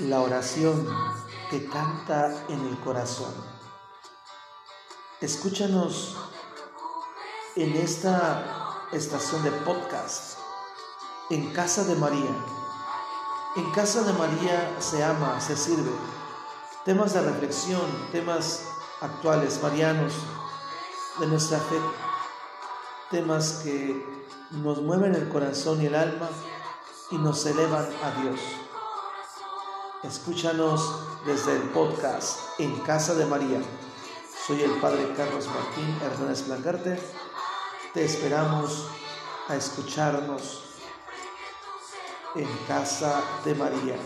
la oración que canta en el corazón. Escúchanos en esta estación de podcast, en Casa de María. En Casa de María se ama, se sirve. Temas de reflexión, temas actuales, marianos, de nuestra fe, temas que nos mueven el corazón y el alma y nos elevan a Dios. Escúchanos desde el podcast En Casa de María. Soy el Padre Carlos Martín Hernández Blancarte. Te esperamos a escucharnos en Casa de María.